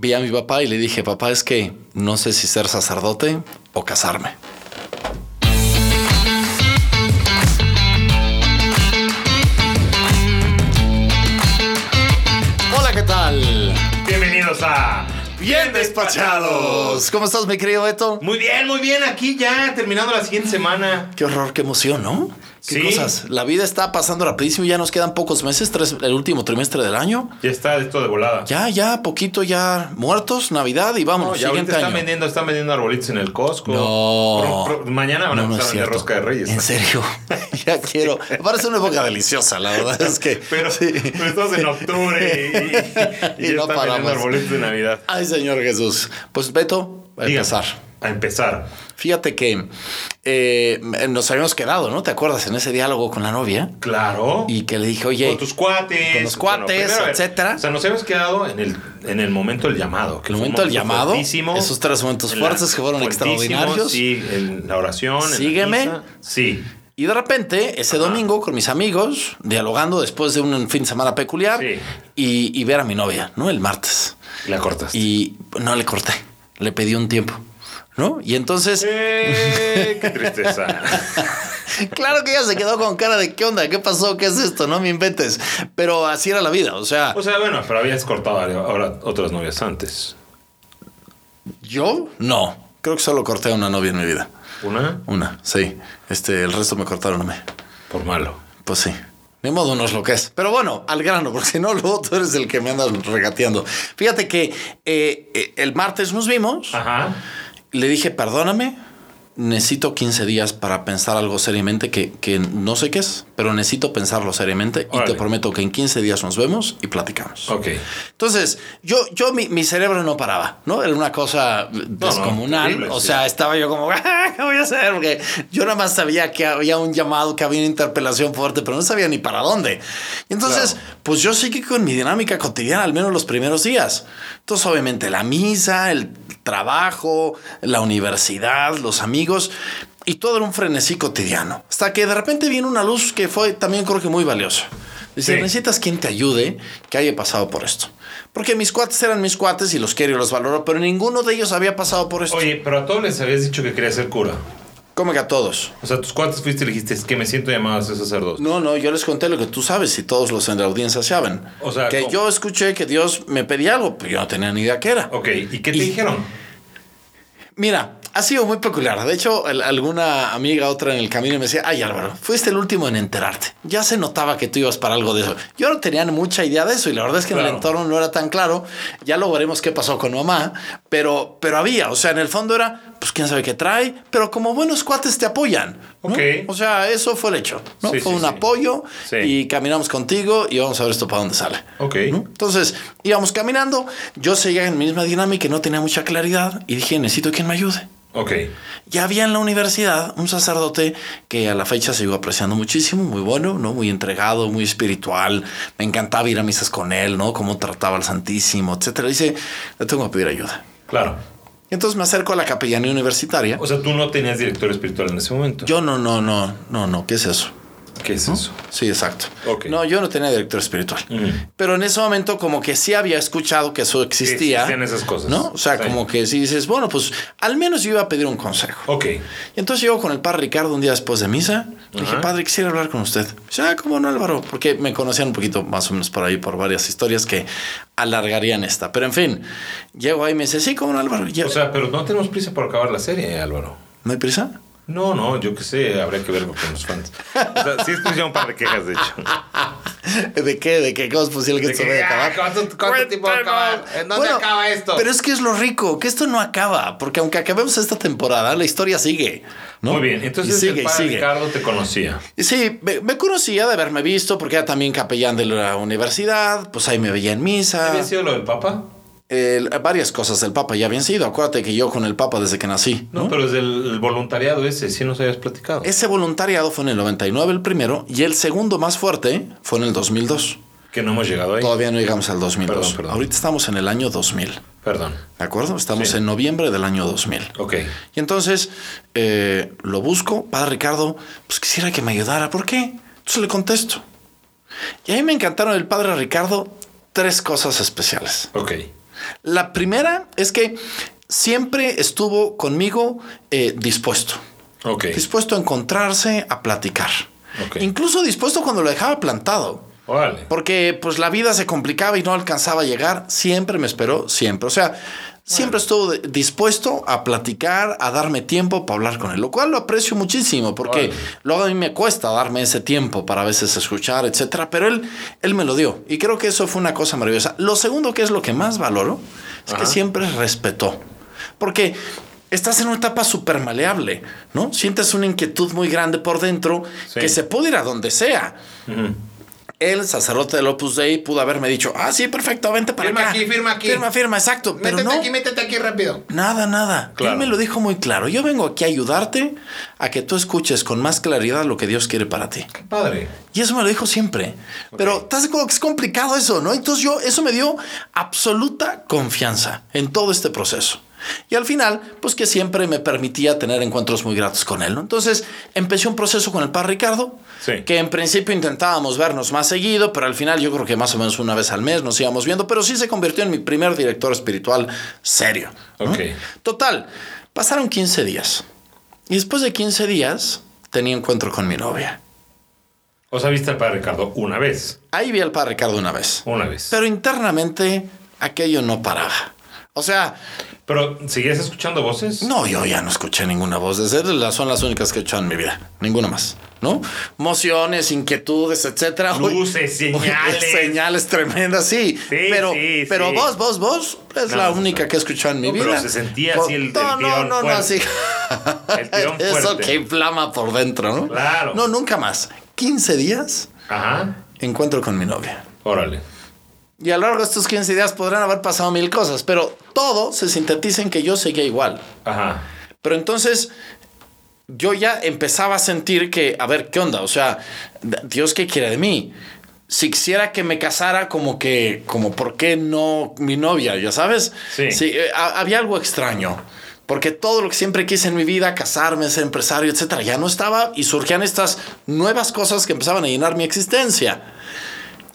vi a mi papá y le dije, papá, es que no sé si ser sacerdote o casarme. Hola, ¿qué tal? Bienvenidos a Bien despachados. ¿Cómo estás, mi querido Beto? Muy bien, muy bien. Aquí ya terminando la siguiente semana. Qué horror, qué emoción, ¿no? Qué Sí. cosas. La vida está pasando rapidísimo. Ya nos quedan pocos meses, tres, el último trimestre del año. Ya está esto de volada. Ya, ya, poquito ya muertos, Navidad y No, vámonos. ya siguiente ahorita están año. vendiendo, están vendiendo arbolitos en el Costco. No. Pro- pro- mañana van a No, no empezar es a rosca de reyes. En serio, ya quiero. Me parece una época deliciosa, la verdad es que. Pero, sí. pero estamos en octubre y, y, y Y ya no están vendiendo paramos. arbolitos de Navidad. Ay, Señor Jesús. Pues Beto, a empezar. A empezar. Fíjate que eh, nos habíamos quedado, ¿no? ¿Te acuerdas en ese diálogo con la novia? Claro. Y que le dije, oye, con tus cuates. con los cuates, primero, etcétera. O sea, nos habíamos quedado en el, en el momento del llamado. que el momento del llamado, esos tres momentos fuertes que fueron extraordinarios. Sí, en la oración. en la Sígueme. misa. Sí. Y de repente, ese domingo, con mis amigos, dialogando después de un fin de semana peculiar, Sí. y, y ver a mi novia, ¿no? El martes. La cortas. Y no le corté, le pedí un tiempo, ¿no? Y entonces, Eh, qué tristeza. claro que ella se quedó con cara de ¿qué onda? ¿Qué pasó? ¿Qué es esto? No me inventes. Pero así era la vida, o sea, O sea, bueno, pero habías cortado ahora otras novias antes. yo no. Creo que solo corté a una novia en mi vida. Una Una, sí. Este, el resto me cortaron a mí. por malo. Pues sí. Ni modo no es lo que es. Pero bueno, al grano, porque si no, luego tú eres el que me andas regateando. Fíjate que eh, eh, el martes nos vimos. Ajá. Le dije, perdóname, necesito 15 días para pensar algo seriamente que, que no sé qué es, pero necesito pensarlo seriamente y Órale. te prometo que en 15 días nos vemos y platicamos. Ok. Entonces, yo, yo mi, mi cerebro no paraba, ¿no? Era una cosa descomunal. terrible, o sí. sea, estaba yo como, "Ah, ¿qué voy a hacer? Porque yo nada más sabía que había un llamado, que había una interpelación fuerte, pero no sabía ni para dónde. Y entonces, Claro. pues yo seguí con mi dinámica cotidiana, al menos los primeros días. Entonces, obviamente, la misa, el trabajo, la universidad, los amigos. Y todo era un frenesí cotidiano. Hasta que de repente viene una luz que fue también creo que muy valiosa. Dice, Sí. necesitas quien te ayude que haya pasado por esto. Porque mis cuates eran mis cuates y los quiero y los valoro, pero ninguno de ellos había pasado por esto. Oye, pero a todos les habías dicho que querías ser cura. ¿Cómo que a todos? O sea, tus cuates fuiste y le dijiste, es que me siento llamado a ser sacerdote. No, no, yo les conté lo que tú sabes y todos los en la audiencia saben. O sea, que ¿cómo? yo escuché que Dios me pedía algo, pero yo no tenía ni idea qué era. Ok, ¿y qué te Y- dijeron? Mira, ha sido muy peculiar. De hecho, alguna amiga, otra en el camino, me decía, ay Álvaro, fuiste el último en enterarte. Ya se notaba que tú ibas para algo de eso. Yo no tenía mucha idea de eso y la verdad es que en el entorno no era tan claro. Ya lo veremos qué pasó con mamá, pero, pero había, o sea, en el fondo era, pues quién sabe qué trae, pero como buenos cuates te apoyan. ¿No? Ok. O sea, eso fue el hecho. ¿no? Sí, fue sí, un sí. apoyo y caminamos contigo y vamos a ver esto para dónde sale. Ok. ¿no? Entonces íbamos caminando, yo seguía en misma dinámica y no tenía mucha claridad y dije, necesito quien me ayude. Ok. Ya había en la universidad un sacerdote que a la fecha sigo apreciando muchísimo, muy bueno, ¿no? Muy entregado, muy espiritual. Me encantaba ir a misas con él, ¿no? Cómo trataba al Santísimo, etcétera. Dice, le tengo que pedir ayuda. Claro. Y entonces me acerco a la capellanía universitaria. O sea, tú no tenías director espiritual en ese momento. Yo no, no, no, no, no, ¿qué es eso? ¿Qué es eso? Sí, exacto. No, yo no tenía director espiritual. Ujú. Pero en ese momento como que sí había escuchado que eso existía. existían esas cosas. ¿No? O sea, Sí. como que si dices, bueno, pues al menos yo iba a pedir un consejo. Ok. Y entonces llego con el padre Ricardo un día después de misa. Le dije, padre, quisiera hablar con usted. Dice, ah, ¿cómo no, Álvaro? Porque me conocían un poquito más o menos por ahí, por varias historias que alargarían esta. Pero en fin, llego ahí y me dice, sí, ¿cómo no, Álvaro? O sea, pero no tenemos prisa por acabar la serie, Álvaro. ¿No hay prisa? No, no, yo qué sé, habría que verlo con los fans. O sea, sí escuché un par de quejas, de hecho. ¿De qué? ¿De qué? ¿Cómo es posible que De esto que, vaya a ah, acabar? ¿cuánto- cuánto tiempo va a acabar? ¿En dónde acaba esto? Pero es que es lo rico, que esto no acaba, porque aunque acabemos esta temporada, la historia sigue. ¿no? Muy bien, entonces Y sigue, el y padre sigue. Ricardo te conocía. Sí, me, me conocía de haberme visto, porque era también capellán de la universidad, pues ahí me veía en misa. ¿Había sido lo del Papa? El- varias cosas del Papa ya habían sido. Acuérdate que yo con el Papa desde que nací. No, ¿no? pero desde el, el voluntariado ese, sí nos habías platicado. Ese voluntariado fue en el 99 el primero y el segundo más fuerte fue en el 2002. Que no hemos llegado ahí. Todavía no llegamos al 2002. Perdón, perdón. Ahorita estamos en el año 2000. Perdón. ¿De acuerdo? Estamos Sí. en noviembre del año 2000. Ok. Y entonces eh, lo busco, padre Ricardo, pues quisiera que me ayudara. ¿Por qué? Entonces le contesto. Y a mí me encantaron del padre Ricardo tres cosas especiales. Ok. La primera es que siempre estuvo conmigo eh, dispuesto. Dispuesto a encontrarse, a platicar. Incluso dispuesto cuando lo dejaba plantado. Órale. Porque pues la vida se complicaba y no alcanzaba a llegar. Siempre me esperó, siempre. O sea, siempre estuvo dispuesto a platicar, a darme tiempo para hablar con él, lo cual lo aprecio muchísimo porque Órale. luego a mí me cuesta darme ese tiempo para a veces escuchar, etcétera. Pero él, él me lo dio y creo que eso fue una cosa maravillosa. Lo segundo que es lo que más valoro es que siempre respetó. Porque estás en una etapa súper maleable, ¿no? Sientes una inquietud muy grande por dentro Sí. que se puede ir a donde sea. El sacerdote del Opus Dei pudo haberme dicho, ah, sí, perfecto, vente para Firma acá. aquí, firma aquí. Firma, firma, exacto. Pero Métete no, aquí, métete aquí rápido. nada, nada. Claro. Él me lo dijo muy claro. Yo vengo aquí a ayudarte a que tú escuches con más claridad lo que Dios quiere para ti. Qué padre. Y eso me lo dijo siempre. Pero estás de acuerdo que es complicado eso, ¿no? Entonces yo, eso me dio absoluta confianza en todo este proceso. Y al final, pues que siempre me permitía tener encuentros muy gratos con él, ¿no? Entonces empecé un proceso con el padre Ricardo, Sí. que en principio intentábamos vernos más seguido, pero al final yo creo que más o menos una vez al mes nos íbamos viendo, pero sí se convirtió en mi primer director espiritual serio. ¿no? Ok. Total, pasaron 15 días. Y después de 15 días tenía encuentro con mi novia. O sea, viste al padre Ricardo una vez. Ahí vi al padre Ricardo una vez. Una vez. Pero internamente aquello no paraba. O sea, Pero, ¿seguías escuchando voces? no, yo ya no escuché ninguna voz de él. Las son las únicas que he escuchado en mi vida. Ninguna más. ¿No? Mociones, inquietudes, etcétera. Luces, uy, señales. señales tremendas, sí. Sí, pero, sí, pero sí. vos, vos, vos es No, la no, única que he escuchado en mi No, vida. pero se sentía así el- el no, no, tirón no, no, fuerte. así. El tirón Eso que inflama por dentro, ¿no? Claro. No, nunca más. 15 días Ajá. encuentro con mi novia. Órale. Y a lo largo de estos 15 días podrán haber pasado mil cosas, pero todo se sintetiza en que yo seguía igual. Ajá. Pero entonces yo ya empezaba a sentir que, a ver, ¿qué onda? O sea, Dios, ¿qué quiere de mí? Si quisiera que me casara, como que, como, ¿por qué no mi novia? ¿Ya sabes? Sí. eh, ha- había algo extraño. Porque todo lo que siempre quise en mi vida, casarme, ser empresario, etcétera, ya no estaba y surgían estas nuevas cosas que empezaban a llenar mi existencia.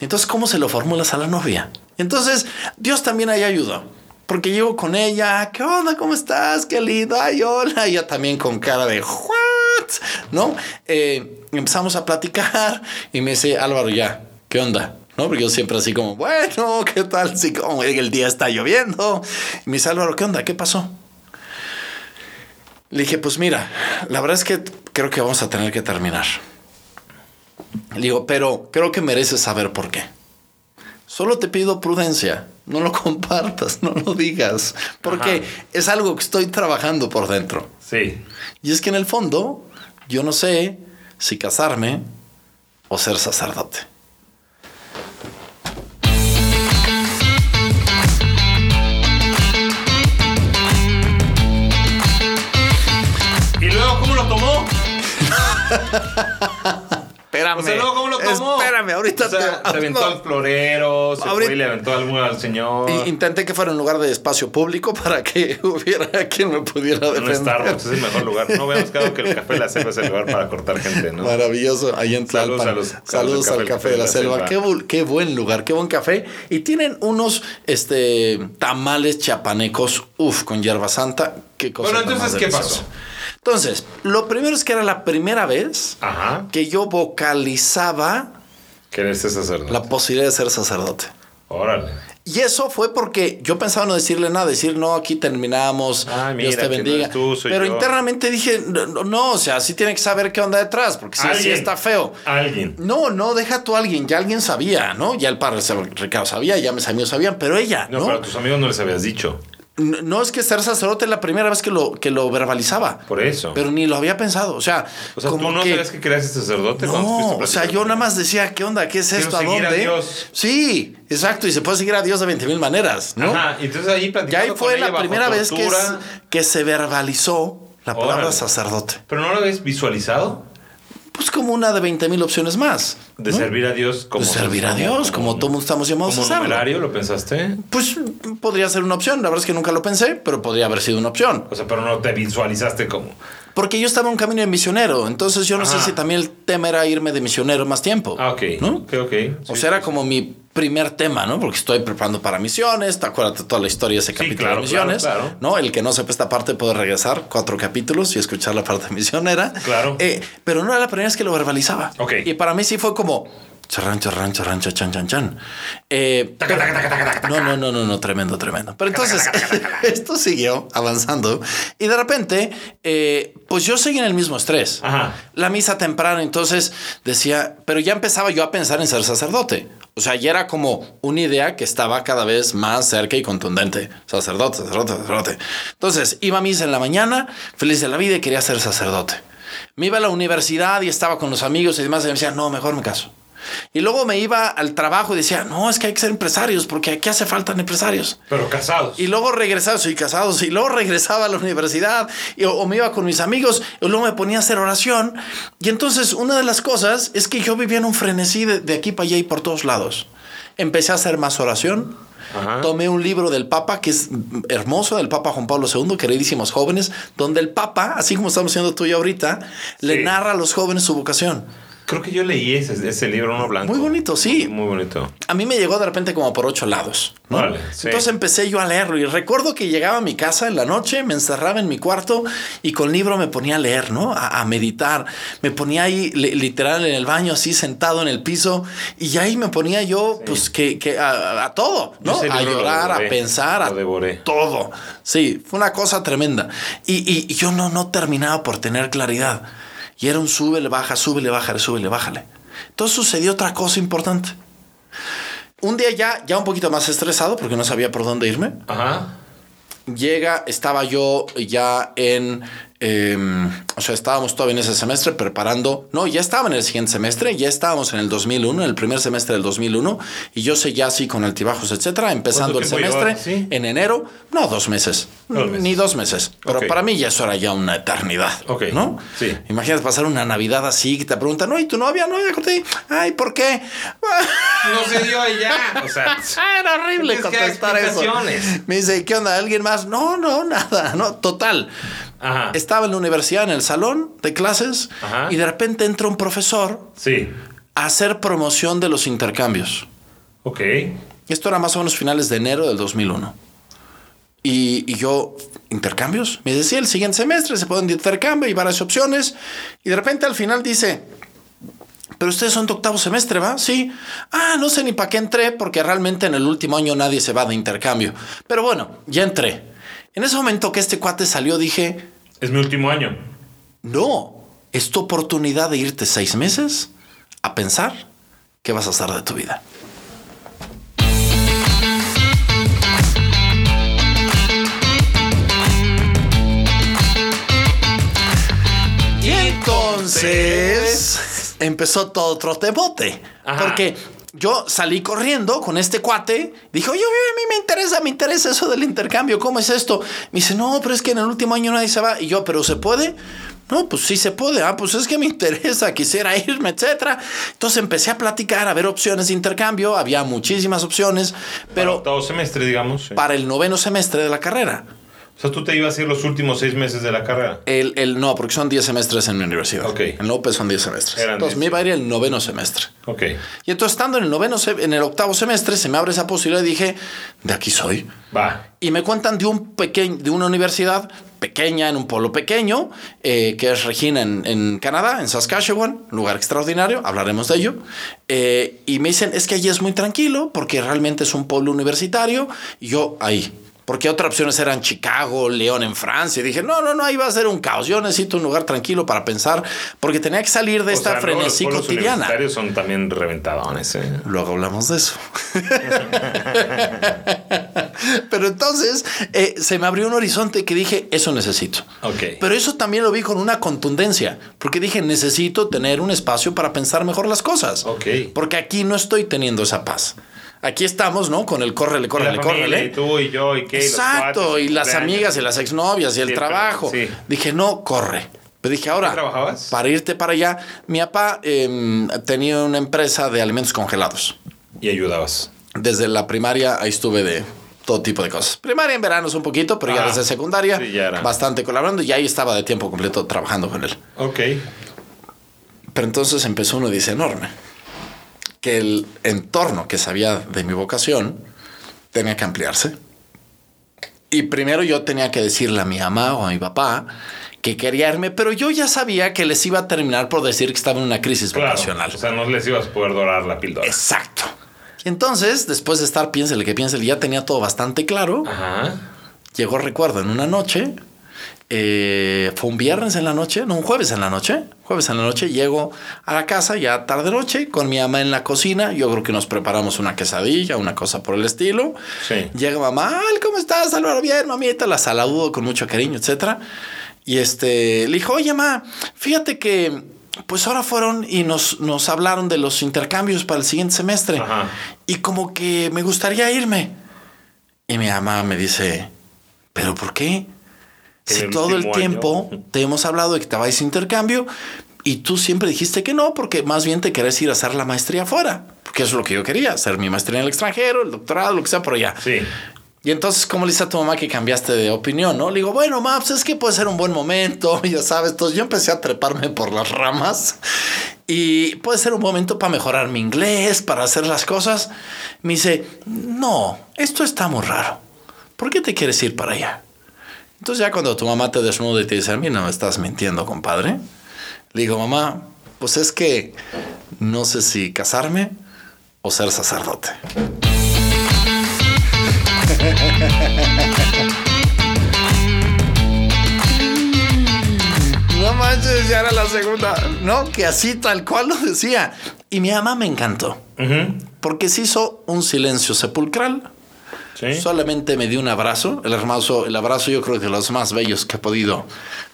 Entonces, ¿cómo se lo formulas a la novia? Entonces, Dios también ahí ayudó. Porque llego con ella, ¿qué onda? ¿Cómo estás? Qué lindo, ay, hola. Ella también con cara de, ¿what? ¿No? Eh, empezamos a platicar y me dice, Álvaro, ya, ¿qué onda? ¿No? Porque yo siempre así como, bueno, ¿qué tal? Si como el día está lloviendo. Y me dice, Álvaro, ¿qué onda? ¿Qué pasó? Le dije, pues mira, la verdad es que creo que vamos a tener que terminar. Le digo, pero creo que mereces saber por qué. Solo te pido prudencia. No lo compartas, no lo digas. Porque Ajá. es algo que estoy trabajando por dentro. Sí. Y es que en el fondo, yo no sé si casarme o ser sacerdote. ¿Y luego cómo lo tomó? Espérame. O sea, luego cómo lo tomó. Espérame, ahorita O sea, te- se aventó al florero, se Ahorita- fue y le aventó algo al señor. Y intenté que fuera un lugar de espacio público para que hubiera quien me pudiera defender. Starbucks es el mejor lugar. No habíamos quedado que el café de la selva es el lugar para cortar gente, ¿no? Maravilloso, ahí en Saludos a los- Saludos al Café de la Selva. Qué, bu- qué buen lugar, qué buen café. Y tienen unos este, tamales chiapanecos, uff, con hierba santa. Qué cosa Bueno, entonces, ¿qué pasó? Entonces, lo primero es que era la primera vez Ajá. que yo vocalizaba ¿Querés ser sacerdote? la posibilidad de ser sacerdote. Órale. Y eso fue porque yo pensaba no decirle nada, decir no, aquí terminamos, Ay, Dios te no bendiga. tú, Pero yo. internamente dije, no, o sea, sí tiene que saber qué onda detrás, porque sí, sí Alguien. está feo. Alguien. No, no, deja tú a alguien, ya alguien sabía, ¿no? Ya el padre Ricardo sabía, ya mis amigos sabían, pero ella, No, ¿no? pero a tus amigos no les habías dicho. No es que ser sacerdote es la primera vez que lo, que lo verbalizaba. Por eso. Pero ni lo había pensado. O sea, o sea, como tú no que. sabías que querías ser sacerdote cuando No, o sea, yo nada más decía, ¿qué onda? ¿Qué es Quiero esto? ¿A seguir a dónde? Dios. Sí, exacto. Y se puede seguir a Dios de 20 mil maneras, ¿no? Ajá, y entonces ahí Y platicando ahí fue la primera vez que, que se verbalizó la palabra Órale. sacerdote. ¿Pero no lo habías visualizado? Pues como una de 20 mil opciones más. De ¿no? servir a Dios como... De servir a Dios, como, todos estamos llamados a ¿Como hacerlo. numerario lo pensaste? Pues podría ser una opción. La verdad es que nunca lo pensé, pero podría haber sido una opción. O sea, pero no te visualizaste como... Porque yo estaba en un camino de misionero, entonces yo no sé si también el tema era irme de misionero más tiempo. Ah, ok. ¿no? Ok, ok. O Sí, sea, era sí, como mi primer tema, ¿no? Porque estoy preparando para misiones, te acuerdas toda la historia de ese capítulo claro, de misiones, claro, claro. ¿no? El que no sepa esta parte puede regresar cuatro capítulos y escuchar la parte misionera. Claro. Eh, pero no era la primera vez que lo verbalizaba. Ok. Y para mí sí fue como charran, charran, charran, chan, chan, chan. Eh, no, no, no, no, no, tremendo, tremendo. Pero entonces esto siguió avanzando y de repente, eh, pues yo seguí en el mismo estrés. Ajá. La misa temprana, entonces decía, pero ya empezaba yo a pensar en ser sacerdote. O sea, ya era como una idea que estaba cada vez más cerca y contundente. Sacerdote, sacerdote, sacerdote. Entonces, iba a misa en la mañana, feliz de la vida y quería ser sacerdote. Me iba a la universidad y estaba con los amigos y demás y me decía, no, mejor me caso. Y luego me iba al trabajo y decía, no, es que hay que ser empresarios porque aquí hace falta empresarios. Pero casados. Y luego regresaba, soy casado, y luego regresaba a la universidad y, o, me iba con mis amigos y luego me ponía a hacer oración. Y entonces una de las cosas es que yo vivía en un frenesí de, de aquí para allá y por todos lados. Empecé a hacer más oración. Ajá. Tomé un libro del Papa que es hermoso, del Papa Juan Pablo II, queridísimos jóvenes, donde el Papa, así como estamos haciendo tú y yo ahorita, le narra a los jóvenes su vocación. Creo que yo leí ese, ese libro, uno blanco. Muy bonito, sí. Muy bonito. a mí me llegó de repente como por ocho lados. ¿no? Órale, sí. Entonces empecé yo a leerlo y recuerdo que llegaba a mi casa en la noche, me encerraba en mi cuarto y con libro me ponía a leer, ¿no? A, a meditar. Me ponía ahí li- literal en el baño, así sentado en el piso y ahí me ponía yo, pues que, que a, a todo, ¿no? A llorar, a pensar, a todo. Sí, fue una cosa tremenda. Y, y- y yo no, no terminaba por tener claridad. Y era un súbele, baja, súbele, bájale, súbele, bájale. Entonces sucedió otra cosa importante. Un día ya, ya un poquito más estresado porque no sabía por dónde irme. Ajá. Llega, estaba yo ya en, eh, o sea, estábamos todavía en ese semestre preparando, no, ya estaba en el siguiente semestre, ya estábamos en el 2001, en el primer semestre del 2001, y yo seguía así con altibajos, etcétera, empezando el ¿Cuánto tiempo semestre llevabas? Sí. en enero, no, dos meses, Dos meses. ni dos meses, pero para mí ya eso era ya una eternidad, Ok. ¿no? Sí. Imagínate pasar una Navidad así, que te preguntan, no, ¿y tu novia? No, ya corté, ay, ¿por qué? No se dio allá. O sea, Ah, era horrible contestar eso. Me dice, ¿y ¿qué onda? ¿Alguien más? No, no, nada, no, total. Ajá. Estaba en la universidad, en el salón de clases, Ajá. y de repente entra un profesor Sí. a hacer promoción de los intercambios. Ok. Esto era más o menos finales de enero del 2001. Y, y yo, ¿intercambios? Me decía, el siguiente semestre se pueden de intercambio y varias opciones. Y de repente al final dice, pero ustedes son de octavo semestre, ¿va? Sí. Ah, no sé ni para qué entré, porque realmente en el último año nadie se va de intercambio. Pero bueno, ya entré. En ese momento que este cuate salió, dije, Es mi último año. no, es tu oportunidad de irte seis meses a pensar qué vas a hacer de tu vida. Y entonces empezó todo otro tebote. Ajá. Porque yo salí corriendo con este cuate. Dijo, yo, a mí me interesa, me interesa eso del intercambio. ¿Cómo es esto? Me dice, no, pero es que en el último año nadie se va. Y yo, ¿pero se puede? No, pues sí se puede. Ah, pues es que me interesa, quisiera irme, etcétera. Entonces empecé a platicar, a ver opciones de intercambio. Había muchísimas opciones, Pero pero octavo semestre, digamos. sí. para el noveno semestre de la carrera. O sea, tú te ibas a ir los últimos seis meses de la carrera. El, el, no, porque son 10 semestres en mi universidad. Ok. En López son 10 semestres. Eran entonces 10. me iba a ir el noveno semestre. Ok. Y entonces estando en el noveno, en el octavo semestre, se me abre esa posibilidad y dije, de aquí soy. Va. Y me cuentan de un pequeño, de una universidad pequeña, en un pueblo pequeño, eh, que es Regina en, en Canadá, en Saskatchewan, un lugar extraordinario, hablaremos de ello. Eh, y me dicen, es que allí es muy tranquilo, porque realmente es un pueblo universitario, y yo ahí. Porque otras opciones eran Chicago, León en Francia. Y dije, no, no, no, ahí va a ser un caos. Yo necesito un lugar tranquilo para pensar, porque tenía que salir de O esta sea, frenesí los cotidiana. universitarios son también reventadones, ¿eh? Luego hablamos de eso. Pero entonces eh, se me abrió un horizonte que dije, eso necesito. Ok. Pero eso también lo vi con una contundencia, porque dije, necesito tener un espacio para pensar mejor las cosas. Ok. Porque aquí no estoy teniendo esa paz. Aquí estamos, ¿no? Con el córrele, córrele, córrele. y tú y yo y qué. los Exacto, y las amigas y las exnovias y el Sí, trabajo. sí. Dije, no, corre. Pero dije, ahora, para irte para allá, mi papá em, tenía una empresa de alimentos congelados. Y ayudabas. Desde la primaria ahí estuve de todo tipo de cosas. Primaria en verano es un poquito, pero ya desde secundaria, sí, ya era. bastante colaborando y ahí estaba de tiempo completo trabajando con él. Ok. Pero entonces empezó uno dice enorme, que el entorno que sabía de mi vocación tenía que ampliarse. Y primero yo tenía que decirle a mi mamá o a mi papá que quería irme, pero yo ya sabía que les iba a terminar por decir que estaba en una crisis Claro. vocacional. O sea, no les ibas a poder dorar la píldora. Exacto. Entonces, después de estar, piénsele que piénsele, ya tenía todo bastante claro. Ajá. Llegó, recuerdo, en una noche, eh, fue un viernes en la noche, no, un jueves en la noche, jueves en la noche, llego a la casa ya tarde noche con mi mamá en la cocina, yo creo que nos preparamos una quesadilla, una cosa por el estilo. Sí. Llega mamá, "Ay, ¿cómo estás? Álvaro, bien, mamita, la saludo con mucho cariño, etcétera. Y este, le dijo, oye, mamá, fíjate que, pues ahora fueron y nos, nos hablaron de los intercambios para el siguiente semestre. Ajá. Y como que me gustaría irme. Y mi mamá me dice, ¿pero por qué? Si el todo el tiempo año. te hemos hablado de que te vais a intercambio y tú siempre dijiste que no, porque más bien te querés ir a hacer la maestría afuera, porque eso es lo que yo quería, hacer mi maestría en el extranjero, el doctorado, lo que sea por allá. Sí. Y entonces, ¿cómo le dice a tu mamá que cambiaste de opinión? No le digo, bueno, mamá, pues es que puede ser un buen momento, ya sabes. Entonces yo empecé a treparme por las ramas y puede ser un momento para mejorar mi inglés, para hacer las cosas. Me dice, no, esto está muy raro. ¿Por qué te quieres ir para allá? Entonces ya cuando tu mamá te desnuda y te dice, a mí no me estás mintiendo, compadre. Le digo, mamá, pues es que no sé si casarme o ser sacerdote. No manches, ya era la segunda. No, que así tal cual lo decía. Y mi mamá me encantó. Porque se hizo un silencio sepulcral. Sí. Solamente me dio un abrazo. El hermoso, el abrazo yo creo que de los más bellos que he podido.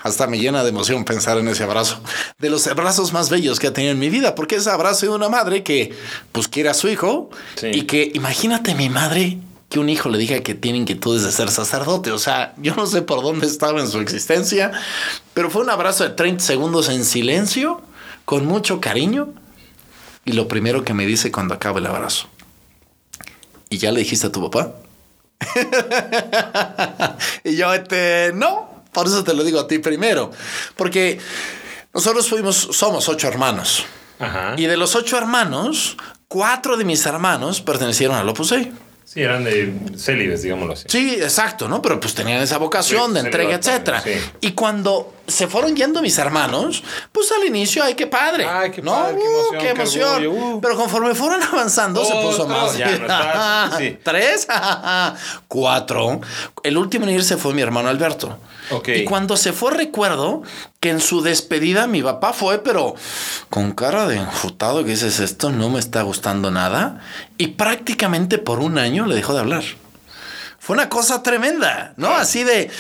Hasta me llena de emoción pensar en ese abrazo. De los abrazos más bellos que he tenido en mi vida. Porque es abrazo de una madre que pues quiere a su hijo. Sí. Y que imagínate mi madre que un hijo le diga que tiene inquietudes de ser sacerdote. O sea, yo no sé por dónde estaba en su existencia. Pero fue un abrazo de 30 segundos en silencio. Con mucho cariño. Y lo primero que me dice cuando acaba el abrazo. ¿Y ya le dijiste a tu papá? y yo, este, no, por eso te lo digo a ti primero. Porque nosotros fuimos, somos ocho hermanos. Ajá. Y de los ocho hermanos, cuatro de mis hermanos pertenecieron al Opus Dei. Sí, eran de célibes, digámoslo así. Sí, exacto, ¿no? Pero pues tenían esa vocación Sí, de entrega, etcétera. sí. Y cuando se fueron yendo mis hermanos, pues al inicio, ay, qué padre. Ay, qué ¿no? padre, qué Uh, emoción, qué qué emoción. orgullo, uh. Pero conforme fueron avanzando, se puso más. ya no estás, sí. Tres, cuatro. El último en irse fue mi hermano Alberto. Ok. Y cuando se fue, recuerdo que en su despedida mi papá fue, pero con cara de enjutado que dices, esto no me está gustando nada. Y prácticamente por un año le dejó de hablar. Fue una cosa tremenda, ¿no? Así de,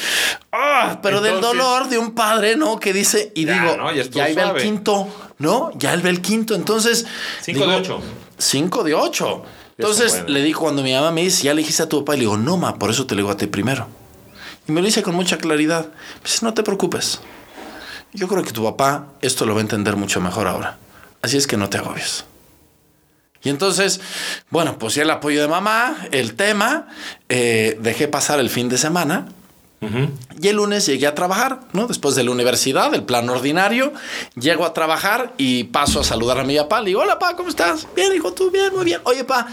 ah, pero del dolor de un padre, ¿no? Que dice, y Ya, digo, ¿no? Ya ya iba el quinto, ¿no? Ya él ve el quinto. Entonces. Cinco de ocho. Cinco de ocho. Ya son Entonces buenas. le digo, cuando mi mamá me dice, ya le dijiste a tu papá, y le digo, no, ma, por eso te lo digo a ti primero. Y me lo dice con mucha claridad. Me dice, no te preocupes. Yo creo que tu papá esto lo va a entender mucho mejor ahora. Así es que no te agobies. Y entonces, bueno, pues ya el apoyo de mamá, el tema, eh, dejé pasar el fin de semana. Y el lunes llegué a trabajar, ¿no? Después de la universidad, el plan ordinario, llego a trabajar y paso a saludar a mi papá. Le digo, hola, pa, ¿cómo estás? Bien, hijo, tú bien, muy bien. Oye, pa,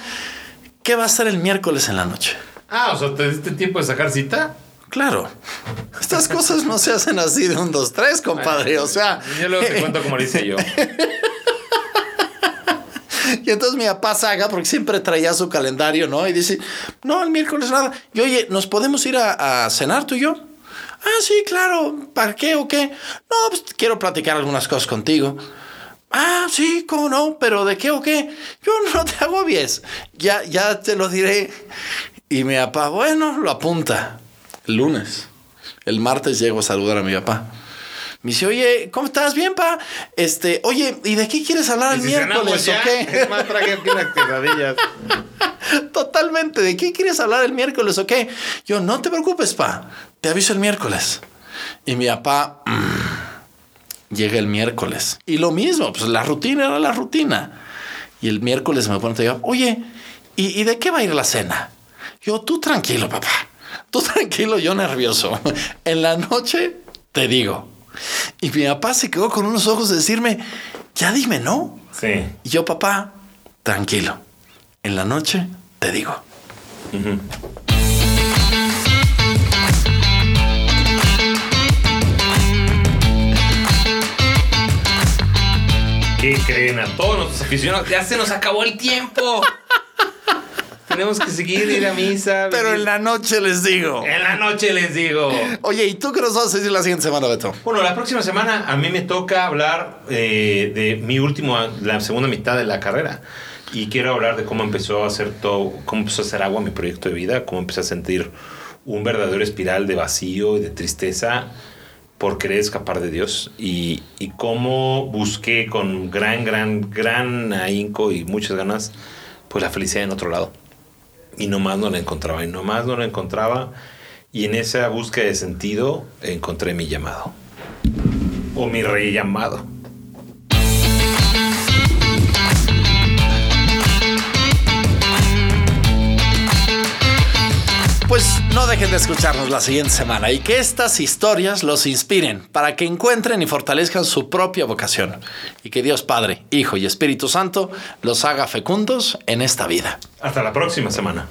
¿qué va a hacer el miércoles en la noche? Ah, o sea, ¿te diste tiempo de sacar cita? Claro, estas cosas no se hacen así de un, dos, tres, compadre. O sea, Yo luego te cuento cómo lo hice yo. Y entonces mi papá saga, porque siempre traía su calendario, ¿no? Y dice, no, el miércoles nada. Y oye, ¿nos podemos ir a, cenar tú y yo? Ah, sí, claro. ¿Para qué o qué? No, pues quiero platicar algunas cosas contigo. Ah, sí, cómo no, pero ¿de qué o qué? Yo no te agobies. Ya, ya te lo diré. Y mi papá, bueno, lo apunta. El lunes. El martes llego a saludar a mi papá. Me dice, oye, ¿cómo estás? Bien, pa. Este, oye, ¿y de qué quieres hablar el si miércoles o ya, qué? Es más, traje aquí unas quesadillas. Totalmente. ¿De qué quieres hablar el miércoles o qué? Yo, no te preocupes, pa. Te aviso el miércoles. Y mi papá mm, llega el miércoles. Y lo mismo, pues la rutina era la rutina. Y el miércoles me pone a oye, ¿y, y de qué va a ir la cena? Yo, tú tranquilo, papá. Tú tranquilo, yo nervioso. En la noche te digo. Y mi papá se quedó con unos ojos de decirme, ya dime no. Sí. Y yo, papá, tranquilo. En la noche te digo. ¿Qué creen a todos nuestros aficionados? Ya se nos acabó el tiempo. Tenemos que seguir, ir a misa. Pero venir- en la noche les digo. en la noche les digo. Oye, ¿y tú qué nos vas a decir la siguiente semana, Beto? Bueno, la próxima semana a mí me toca hablar eh, de mi último, la segunda mitad de la carrera. Y quiero hablar de cómo empezó a hacer todo, cómo empezó a hacer agua mi proyecto de vida, cómo empecé a sentir un verdadero espiral de vacío y de tristeza por querer escapar de Dios y, y cómo busqué con gran, gran, gran ahínco y muchas ganas, pues la felicidad en otro lado. Y nomás no la encontraba, y nomás no la encontraba. Y en esa búsqueda de sentido encontré mi llamado. O mi rey llamado. Pues no dejen de escucharnos la siguiente semana y que estas historias los inspiren para que encuentren y fortalezcan su propia vocación y que Dios Padre, Hijo y Espíritu Santo los haga fecundos en esta vida. Hasta la próxima semana.